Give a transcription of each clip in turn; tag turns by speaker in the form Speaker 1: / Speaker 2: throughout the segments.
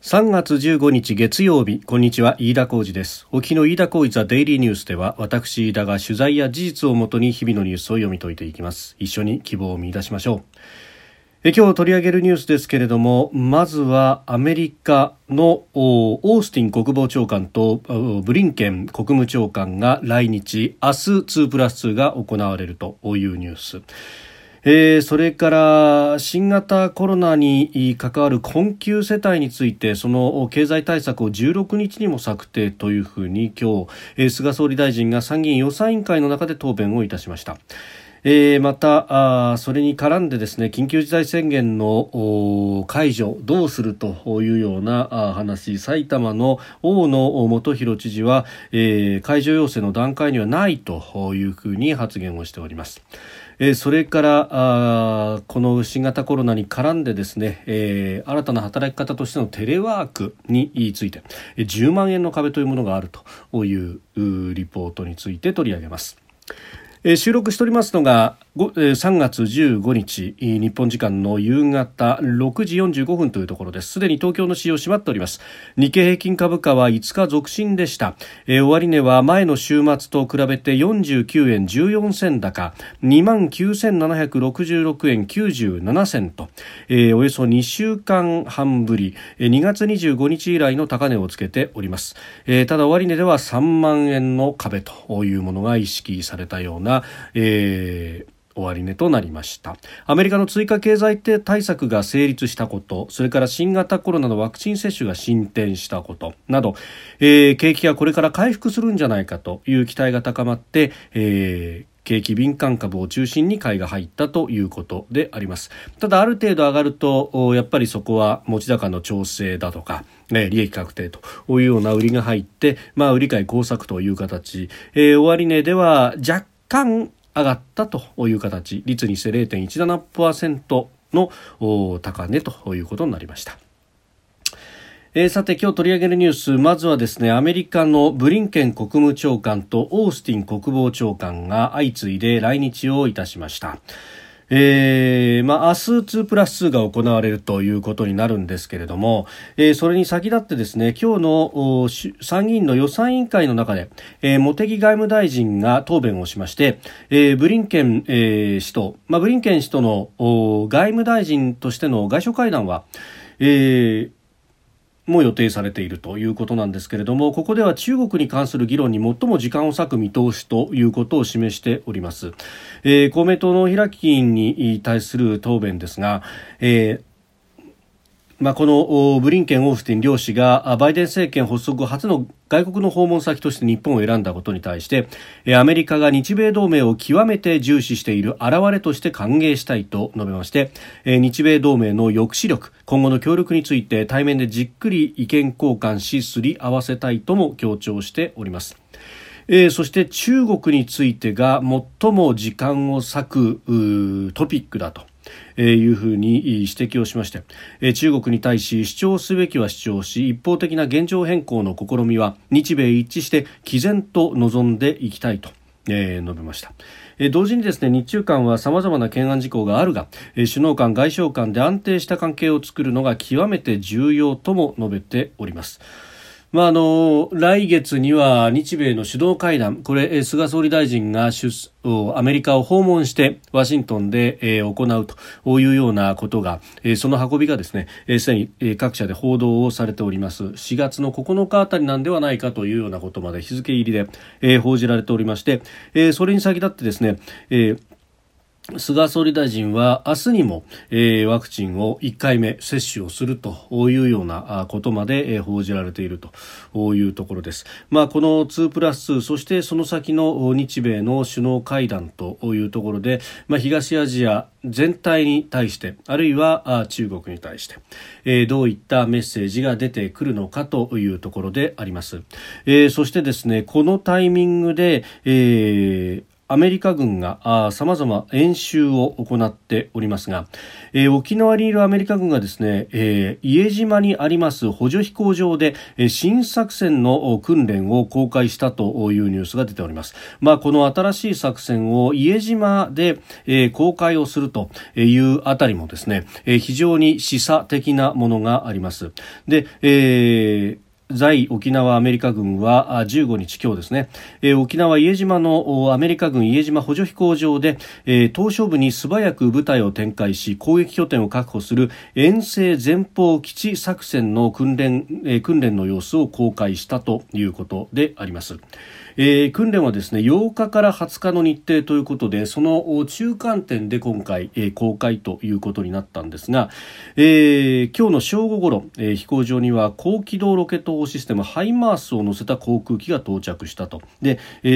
Speaker 1: 3月15日月曜日こんにちは飯田浩二です。沖の飯田浩二ザデイリーニュースでは私飯田が取材や事実をもとに日々のニュースを読み解いていきます。一緒に希望を見出しましょう。今日取り上げるニュースですけれどもまずはアメリカのオースティン国防長官とブリンケン国務長官が来日。明日2プラス2が行われるというニュース。えー、それから新型コロナに関わる困窮世帯についてその経済対策を16日にも策定というふうに今日、えー、菅総理大臣が参議院予算委員会の中で答弁をいたしました。えー、またあそれに絡んでですね緊急事態宣言の解除どうするというような話埼玉の大野元弘知事は、えー、解除要請の段階にはないというふうに発言をしております。えー、それからあこの新型コロナに絡んでですね、えー、新たな働き方としてのテレワークについて10万円の壁というものがあるというリポートについて取り上げます。えー、収録しておりますのが3月15日日本時間の夕方6時45分というところです。すでに東京の市場閉まっております。日経平均株価は5日続伸でした、えー、終値は前の週末と比べて49円14銭高。2万9766円97銭と、えー、およそ2週間半ぶり。2月25日以来の高値をつけております、えー、ただ終値では3万円の壁というものが意識されたような、えー終値となりました。アメリカの追加経済対策が成立したことそれから新型コロナのワクチン接種が進展したことなど、えー、景気がこれから回復するんじゃないかという期待が高まって、えー景気敏感株を中心に買いが入ったということであります。ただある程度上がるとやっぱりそこは持ち高の調整だとかね、利益確定というような売りが入って、まあ、売り買い工作という形、えー、終値では若干上がったという形率にして0.17%の高値ということになりました。えー、さて今日取り上げるニュースまずはですねアメリカのブリンケン国務長官とオースティン国防長官が相次いで来日をいたしました。えー、まあ、明日2プラス2が行われるということになるんですけれども、えー、それに先立ってですね、今日の参議院の予算委員会の中で、えー、茂木外務大臣が答弁をしまして、えー、ブリンケン、えー、氏と、まあ、ブリンケン氏との外務大臣としての外相会談は、えー、も予定されているということなんですけれどもここでは中国に関する議論に最も時間を割く見通しということを示しております、えー、公明党の平木議員に対する答弁ですが、えーまあ、このブリンケン、オースティン両氏がバイデン政権発足後初の外国の訪問先として日本を選んだことに対してアメリカが日米同盟を極めて重視している表れとして歓迎したいと述べまして日米同盟の抑止力今後の協力について対面でじっくり意見交換しすり合わせたいとも強調しております。えー、そして中国についてが最も時間を割くトピックだと。いうふうに指摘をしまして、中国に対し主張すべきは主張し一方的な現状変更の試みは日米一致して毅然と臨んでいきたいと、述べました。同時にですね日中間は様々な懸案事項があるが首脳間外相間で安定した関係を作るのが極めて重要とも述べております。まあ、あの来月には日米の首脳会談。これ菅総理大臣が出アメリカを訪問してワシントンで、行うというようなことが、その運びがですねすで、に、各社で報道をされております。4月の9日あたりなんではないかというようなことまで日付入りで、報じられておりまして、それに先立ってですね、菅総理大臣は明日にも、えー、ワクチンを1回目接種をするというようなことまで、えー、報じられているというところです。まあ、この2プラス2そしてその先の日米の首脳会談というところで、まあ、東アジア全体に対してあるいは中国に対して、えー、どういったメッセージが出てくるのかというところであります。えー、そしてですねこのタイミングで、えーアメリカ軍がさまざま演習を行っておりますが、えー、沖縄にいるアメリカ軍がですね、えー、家島にあります補助飛行場で、えー、新作戦の訓練を公開したというニュースが出ております。まあ、この新しい作戦を家島で、えー、公開をするというあたりもですね、えー、非常に示唆的なものがあります。で、えー在沖縄アメリカ軍は15日今日ですね、えー、沖縄家島のアメリカ軍家島補助飛行場で、えー、島しょ部に素早く部隊を展開し攻撃拠点を確保する遠征前方基地作戦の訓練,、えー、訓練の様子を公開したということであります。えー、訓練はですね8日から20日の日程ということでその中間点で今回、えー、公開ということになったんですが、えー、今日の正午ごろ、えー、飛行場には高機動ロケット砲システムハイマースを乗せた航空機が到着したとで、え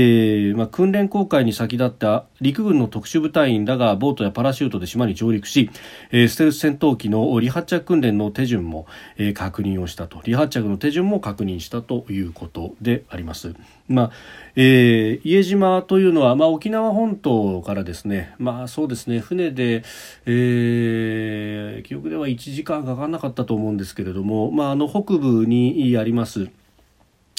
Speaker 1: ーまあ、訓練公開に先立った陸軍の特殊部隊員らがボートやパラシュートで島に上陸し、えー、ステルス戦闘機の離発着訓練の手順も、えー、確認をしたと離発着の手順も確認したということであります。まあえー、家島というのは、まあ、沖縄本島からですね、まあ、そうですね船で、えー、記憶では1時間かからなかったと思うんですけれども、まあ、あの北部にあります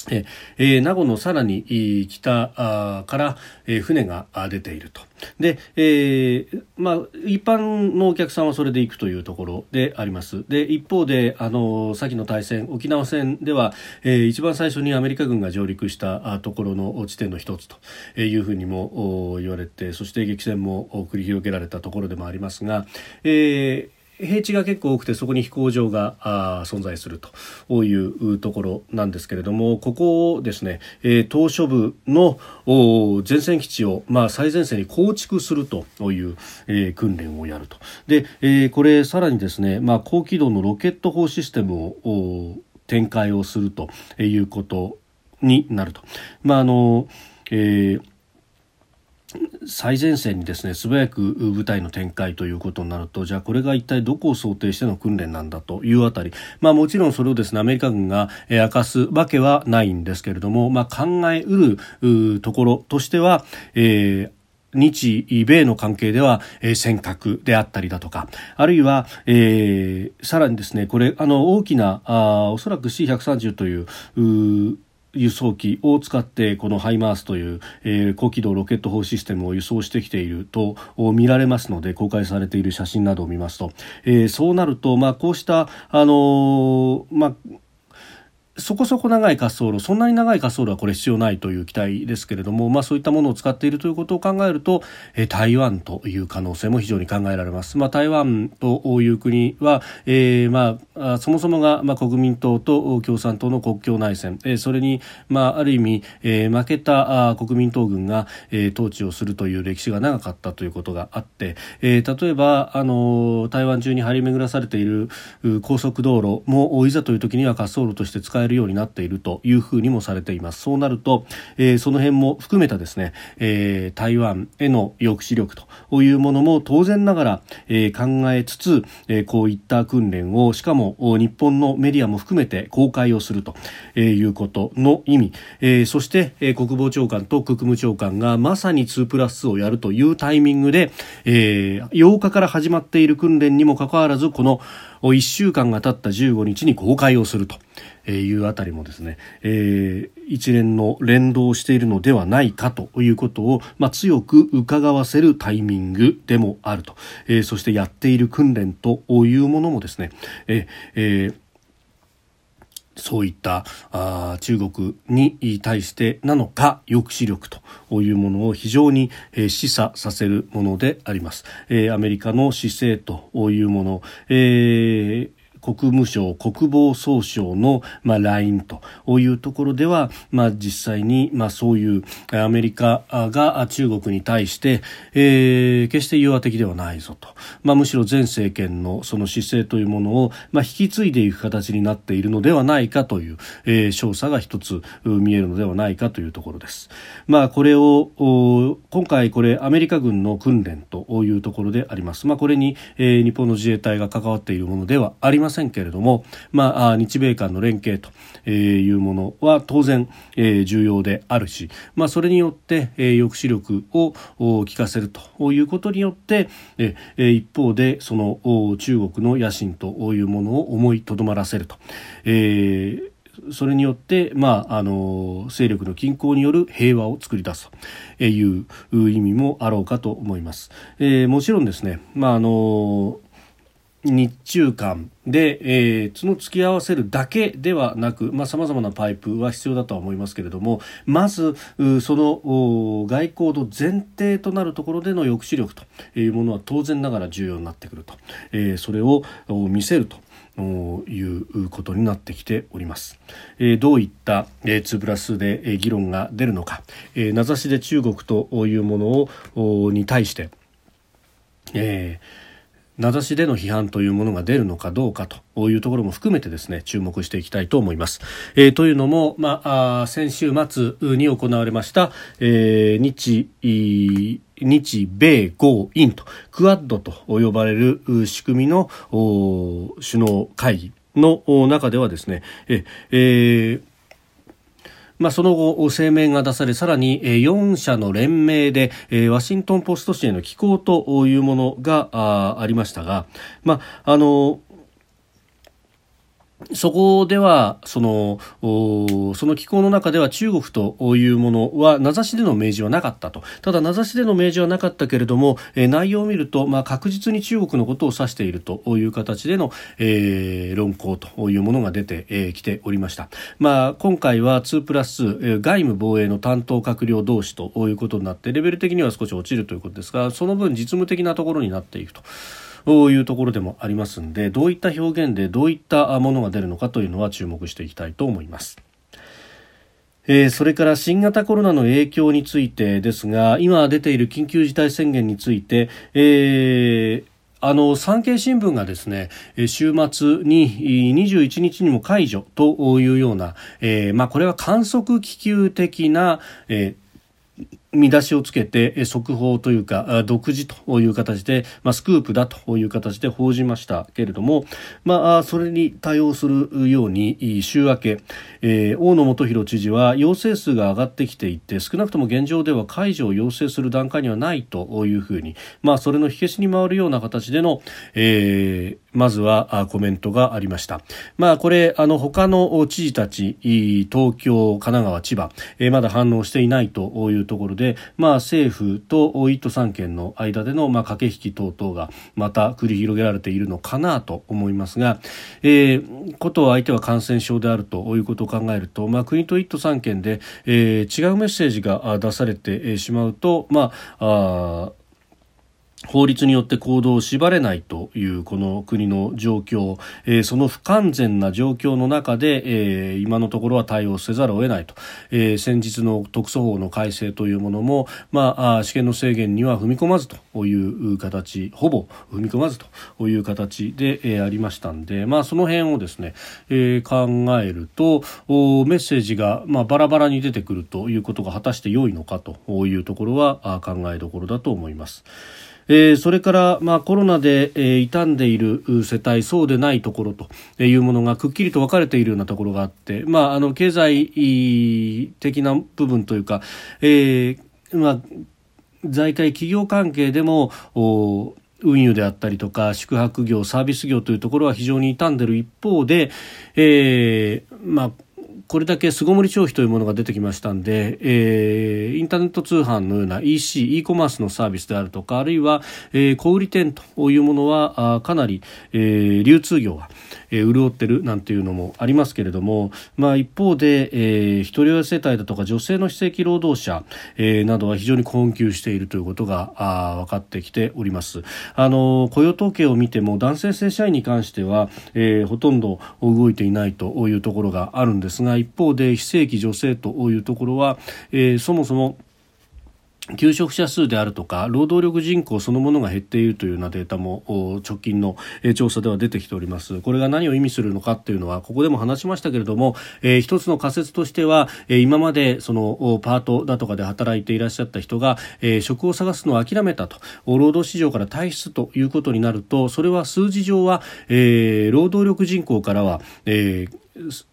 Speaker 1: えー、名護のさらに北から、船が出ていると。で、えー、まあ、一般のお客さんはそれで行くというところであります。で、一方で、あの、先の対戦、沖縄戦では、えー、一番最初にアメリカ軍が上陸したところの地点の一つというふうにも言われて、そして激戦も繰り広げられたところでもありますが、えー平地が結構多くてそこに飛行場が存在するというところなんですけれどもここをですね、えー、島嶼部の前線基地を、まあ、最前線に構築するという、えー、訓練をやるとで、えー、これさらにですね、まあ、高機動のロケット砲システムを展開をするということになると。まああのえー最前線にですね素早く部隊の展開ということになるとじゃあこれが一体どこを想定しての訓練なんだというあたり、まあ、もちろんそれをですねアメリカ軍が明かすわけはないんですけれども、まあ、考えうるところとしては、えー日米の関係では、えー、尖閣であったりだとか、あるいは、えー、さらにですね、これ、あの、大きな、あおそらく C130 という、う輸送機を使ってこのハイマースという、えー、高機動ロケット砲システムを輸送してきていると見られますので公開されている写真などを見ますと、えー、そうなると、まあ、こうした、あのー、まあそこそこ長い滑走路、そんなに長い滑走路はこれ必要ないという期待ですけれども、まあそういったものを使っているということを考えると、え台湾という可能性も非常に考えられます。まあ台湾という国は、えー、まあそもそもが、まあ、国民党と共産党の国境内戦、えー、それに、まあある意味、えー、負けたあ国民党軍が、えー、統治をするという歴史が長かったということがあって、えー、例えば、あの台湾中に張り巡らされている高速道路もいざという時には滑走路として使えるようになっているというふうにもされています。そうなると、えー、その辺も含めたですね、えー、台湾への抑止力というものも当然ながら、えー、考えつつ、えー、こういった訓練をしかも日本のメディアも含めて公開をするということの意味、えー、そして、えー、国防長官と国務長官がまさに2プラスをやるというタイミングで、えー、8日から始まっている訓練にもかかわらずこの1週間が経った15日に公開をすると。えいうあたりもですね、えー、一連の連動しているのではないかということを、まあ、強く伺わせるタイミングでもあると、えー、そしてやっている訓練というものもですね、えーそういったあ中国に対してなのか抑止力というものを非常に、えー、示唆させるものであります。えー、アメリカの姿勢というもの、えー国務省、国防総省の、まあ、ラインというところでは、まあ、実際に、まあ、そういうアメリカが中国に対して、えー、決して融和的ではないぞと、まあ、むしろ前政権のその姿勢というものを、まあ、引き継いでいく形になっているのではないかという、えー、少佐が一つ見えるのではないかというところです。まあ、これを今回これアメリカ軍の訓練というところであります。まあ、これに、えー、日本の自衛隊が関わっているものではありますせんけれども、まあ、日米間の連携というものは当然、え重要であるし、まあ、それによって、え抑止力を効かせるということによって、え一方でその中国の野心というものを思いとどまらせると。えーそれによって、まあ、あの勢力の均衡による平和を作り出すという意味もあろうかと思います。えー、もちろんですね、まああの日中間で、えー、角突き合わせるだけではなくさまざ、まなパイプは必要だとは思いますけれどもまずその外交の前提となるところでの抑止力というものは当然ながら重要になってくると、えー、それを見せると。いうことになってきております。えー、どういった、えー、2プラスで、え、議論が出るのか、えー、名指しで中国というものをに対して、えー名指しでの批判というものが出るのかどうかというところも含めてですね注目していきたいと思います。えー、というのも、まあ、先週末に行われました、えー、日日米豪印とクアッドと呼ばれる仕組みの首脳会議の中ではですねえ、えーまあ、その後、声明が出されさらに4社の連名でワシントン・ポスト紙への寄稿というものがありましたが、まあ、あのそこではそのその機構の中では中国というものは名指しでの明示はなかったとただ名指しでの明示はなかったけれども、えー、内容を見ると、まあ、確実に中国のことを指しているという形での、えー、論考というものが出てき、えー、ておりました、まあ、今回は2プラス2、外務防衛の担当閣僚同士ということになってレベル的には少し落ちるということですがその分実務的なところになっていくと。というところでもありますのでどういった表現でどういったものが出るのかというのは注目していきたいと思います。えー、それから新型コロナの影響についてですが今出ている緊急事態宣言について、えーあの産経新聞がですね週末に21日にも解除というような、えーまあ、これは観測気球的な、えー見出しをつけて速報というか独自という形で、まあ、スクープだという形で報じましたけれども、まあ、それに対応するように週明け、えー、大野元弘知事は陽性数が上がってきていて少なくとも現状では解除を要請する段階にはないというふうに、まあ、それの火消しに回るような形での、えー、まずはコメントがありました。まあ、これ、あの、他の知事たち、東京、神奈川、千葉、えー、まだ反応していないというところでで、まあ、政府と1都3県の間での、まあ、駆け引き等々がまた繰り広げられているのかなと思いますが、えー、こと相手は感染症であるということを考えると、まあ、国と1都3県で、えー、違うメッセージが出されてしまうと、まあ、あ法律によって行動を縛れないというこの国の状況、えー、その不完全な状況の中で、えー、今のところは対応せざるを得ないと、えー、先日の特措法の改正というものも、まあ、試験の制限には踏み込まずという形ほぼ踏み込まずという形で、えー、ありましたんで、まあ、その辺をですね、えー、考えるとメッセージが、まあ、バラバラに出てくるということが果たして良いのかというところは考えどころだと思います。えー、それから、まあ、コロナで、えー、傷んでいる世帯そうでないところというものがくっきりと分かれているようなところがあって、まあ、あの経済的な部分というか、えーまあ、在外企業関係でもお運輸であったりとか宿泊業サービス業というところは非常に傷んでいる一方で、えーまあ、これだけ巣ごもり消費というものが出てきましたんで、えー、インターネット通販のような EC、e コマースのサービスであるとか、あるいは、えー、小売店というものは、あかなり、えー、流通業は、えー、潤ってるなんていうのもありますけれども、まあ、一方で、えー、一人親世帯だとか女性の非正規労働者、えー、などは非常に困窮しているということがあ分かってきております。あの雇用統計を見ても男性正社員に関しては、えー、ほとんど動いていないというところがあるんですが一方で非正規女性というところは、えー、そもそも求職者数であるとか労働力人口そのものが減っているというようなデータも直近の調査では出てきております。これが何を意味するのかというのはここでも話しましたけれども、えー、一つの仮説としては、えー、今までそのパートだとかで働いていらっしゃった人が、えー、職を探すのを諦めたと。労働市場から退出ということになるとそれは数字上は、えー、労働力人口からは、えー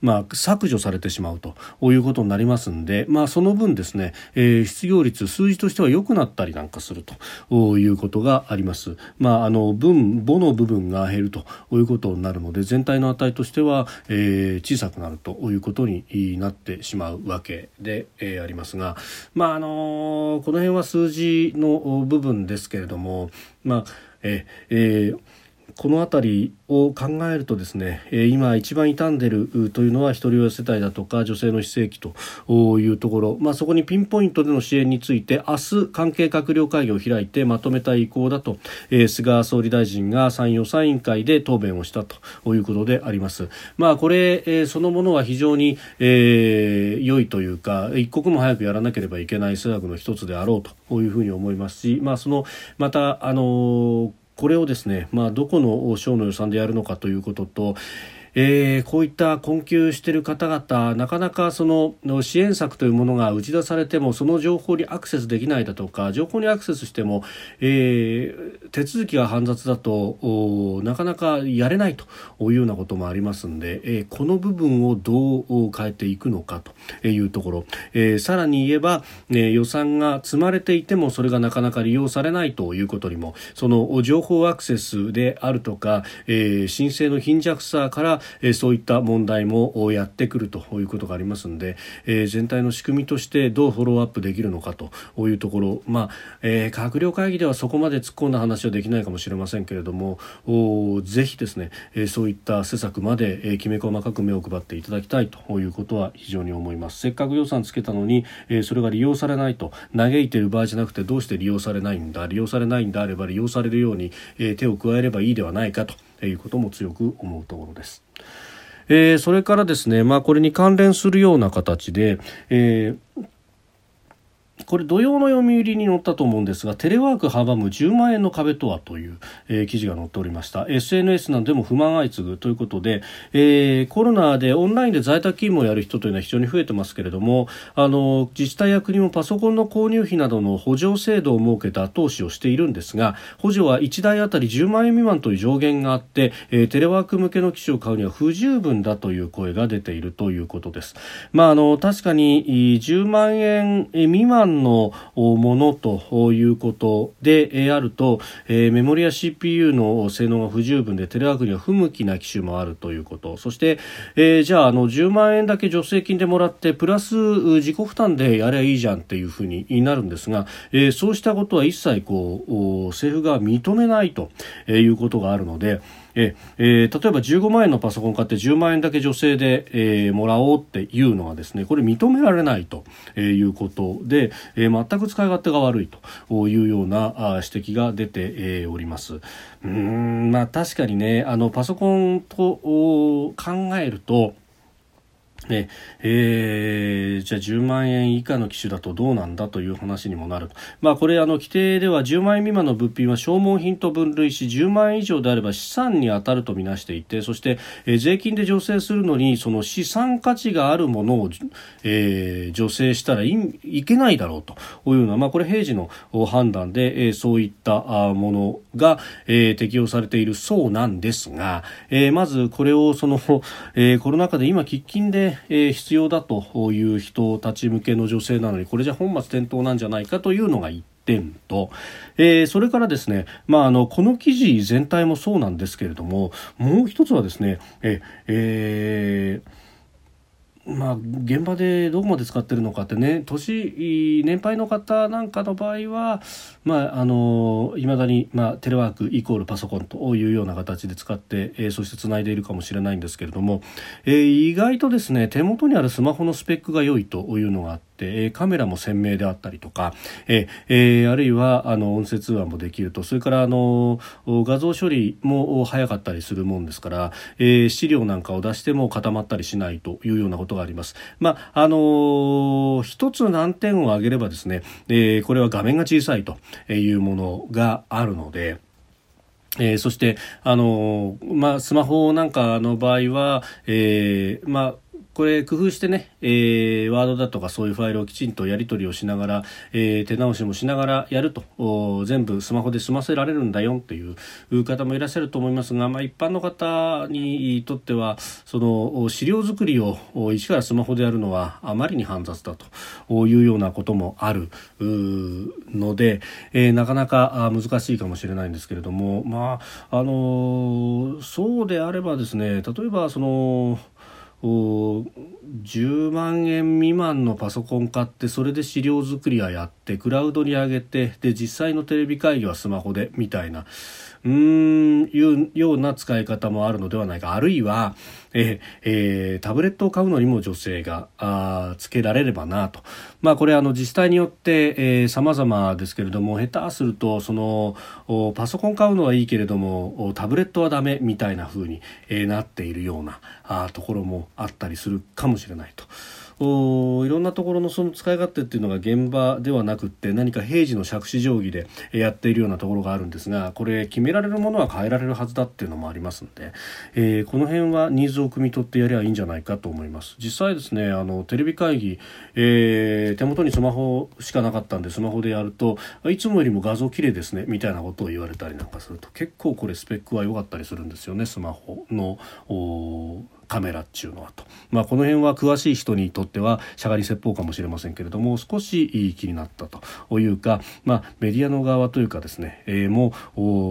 Speaker 1: まあ、削除されてしまうということになりますんで、まあ、その分ですね、えー、失業率数字としては良くなったりなんかするということがあります。まあ、あの分母の部分が減るということになるので全体の値としては、えー、小さくなるということになってしまうわけで、えー、ありますが、まああのこの辺は数字の部分ですけれども、まあええーこの辺りを考えるとですね今一番傷んでいるというのは一人親世帯だとか女性の非正規というところ、まあ、そこにピンポイントでの支援について明日関係閣僚会議を開いてまとめた意向だと菅総理大臣が参予算委員会で答弁をしたということであります。まあ、これそのものは非常に、えー、良いというか一刻も早くやらなければいけない施策の一つであろうというふうに思いますし、まあ、そのまたあのこれをですね、まあ、どこの省の予算でやるのかということと、えー、こういった困窮している方々なかなかその支援策というものが打ち出されてもその情報にアクセスできないだとか情報にアクセスしても、えー、手続きが煩雑だとなかなかやれないというようなこともありますので、えー、この部分をどう変えていくのかというところ、えー、さらに言えば、ね、予算が積まれていてもそれがなかなか利用されないということにもその情報アクセスであるとか、えー、申請の貧弱さからえそういった問題もやってくるということがありますので、え全体の仕組みとしてどうフォローアップできるのかというところ、まあえ閣僚会議ではそこまで突っ込んだ話はできないかもしれませんけれどもぜひですね、えそういった施策まで、えきめ細かく目を配っていただきたいということは非常に思います。せっかく予算つけたのに、えそれが利用されないと嘆いている場合じゃなくてどうして利用されないんだ利用されないんであれば利用されるように、え手を加えればいいではないかということも強く思うところです。えー、それからですね、まあ、これに関連するような形で、えーこれ土曜の読売に載ったと思うんですがテレワーク阻む10万円の壁とはという、えー、記事が載っておりました SNS などでも不満相次ぐということで、えー、コロナでオンラインで在宅勤務をやる人というのは非常に増えてますけれどもあの自治体や国もパソコンの購入費などの補助制度を設けた後押しをしているんですが補助は1台あたり10万円未満という上限があって、えー、テレワーク向けの機種を買うには不十分だという声が出ているということです。まあ、あの確かに10万円未満のものということであると、えメモリや CPU の性能が不十分でテレワークには不向きな機種もあるということ。そして、えー、じゃああの10万円だけ助成金でもらってプラス自己負担でやればいいじゃんっていうふうになるんですが、えー、そうしたことは一切こう政府が認めないということがあるので、ええー、例えば15万円のパソコン買って10万円だけ女性で、えー、もらおうっていうのはですねこれ認められないということで、えー、全く使い勝手が悪いというような指摘が出て、えー、おります。うんまあ確かにねあのパソコンと考えるとねえ。ー、じゃあ10万円以下の機種だとどうなんだという話にもなる、まあ、これあの規定では10万円未満の物品は消耗品と分類し10万円以上であれば資産に当たるとみなしていてそして、えー、税金で助成するのにその資産価値があるものを、えー、助成したらいいけないだろうというような、まあ、これ平時の判断で、えー、そういったものが、えー、適用されているそうなんですが、えー、まずこれをその、えー、コロナ禍で今喫緊でえー、必要だという人たち向けの女性なのにこれじゃ本末転倒なんじゃないかというのが1点と、えー、それからですね、まあ、あのこの記事全体もそうなんですけれどももう一つはですねええーまあ、現場でどこまで使ってるのかってね年年配の方なんかの場合は、まあ、あのいまだに、まあ、テレワークイコールパソコンというような形で使って、えー、そしてつないでいるかもしれないんですけれども、えー、意外とですね手元にあるスマホのスペックが良いというのがあって。、えカメラも鮮明であったりとか、ええあるいはあの音声通話もできるとそれからあの画像処理も早かったりするもんですから、え資料なんかを出しても固まったりしないというようなことがあります。まああの一つ難点を挙げればですね、えこれは画面が小さいというものがあるので。えー、そして、あのまあ、スマホなんかの場合は、えー、まあ、これ工夫してね、えー、ワードだとかそういうファイルをきちんとやり取りをしながら、えー、手直しもしながらやると。全部スマホで済ませられるんだよっていう方もいらっしゃると思いますが、まあ、一般の方にとってはその資料作りを一からスマホでやるのはあまりに煩雑だというようなこともあるので、えー、なかなか難しいかもしれないんですけれども、まああのそうであればですね例えばその10万円未満のパソコン買ってそれで資料作りはやってクラウドに上げてで実際のテレビ会議はスマホでみたいな。うーんいうような使い方もあるのではないかあるいは、ええー、タブレットを買うのにも女性があつけられればなと、まあ、これあの自治体によってさまざまですけれども下手するとそのパソコン買うのはいいけれどもタブレットはダメみたいな風に、えー、なっているようなあところもあったりするかもしれないと。いろんなところのその使い勝手っていうのが現場ではなくって何か平時の杓子定規でやっているようなところがあるんですがこれ決められるものは変えられるはずだっていうのもありますので、えー、この辺はニーズを汲み取ってやりゃいいんじゃないかと思います。実際ですねあのテレビ会議、えー、手元にスマホしかなかったんでスマホでやるといつもよりも画像綺麗ですねみたいなことを言われたりなんかすると結構これスペックは良かったりするんですよねスマホのカメラっちゅうのはと、まあ、この辺は詳しい人にとってはしゃがり説法かもしれませんけれども少しいい気になったと。いうか、まあ、メディアの側というかですね、えー、も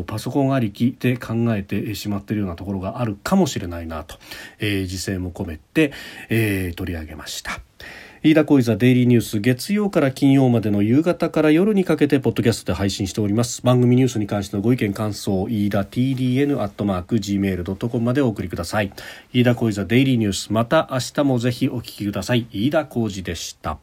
Speaker 1: うパソコンありきで考えてしまっているようなところがあるかもしれないなと、えー、自制も込めて、えー、取り上げました。飯田浩司ザデイリーニュース月曜から金曜までの夕方から夜にかけてポッドキャストで配信しております。番組ニュースに関してのご意見感想飯田 TDN アットマーク Gmail.com までお送りください。飯田浩司ザデイリーニュースまた明日もぜひお聞きください。飯田浩司でした。